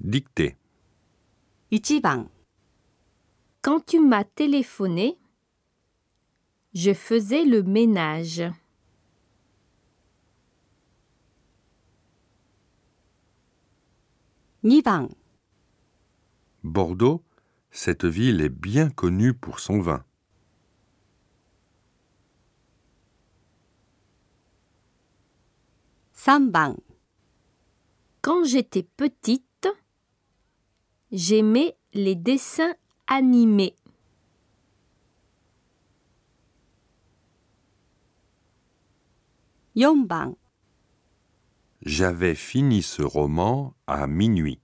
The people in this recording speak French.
Dictée. 1番 Quand tu m'as téléphoné, je faisais le ménage. Ni ban, Bordeaux, cette ville est bien connue pour son vin. Quand j'étais petite, j'aimais les dessins animés. 4番 J'avais fini ce roman à minuit.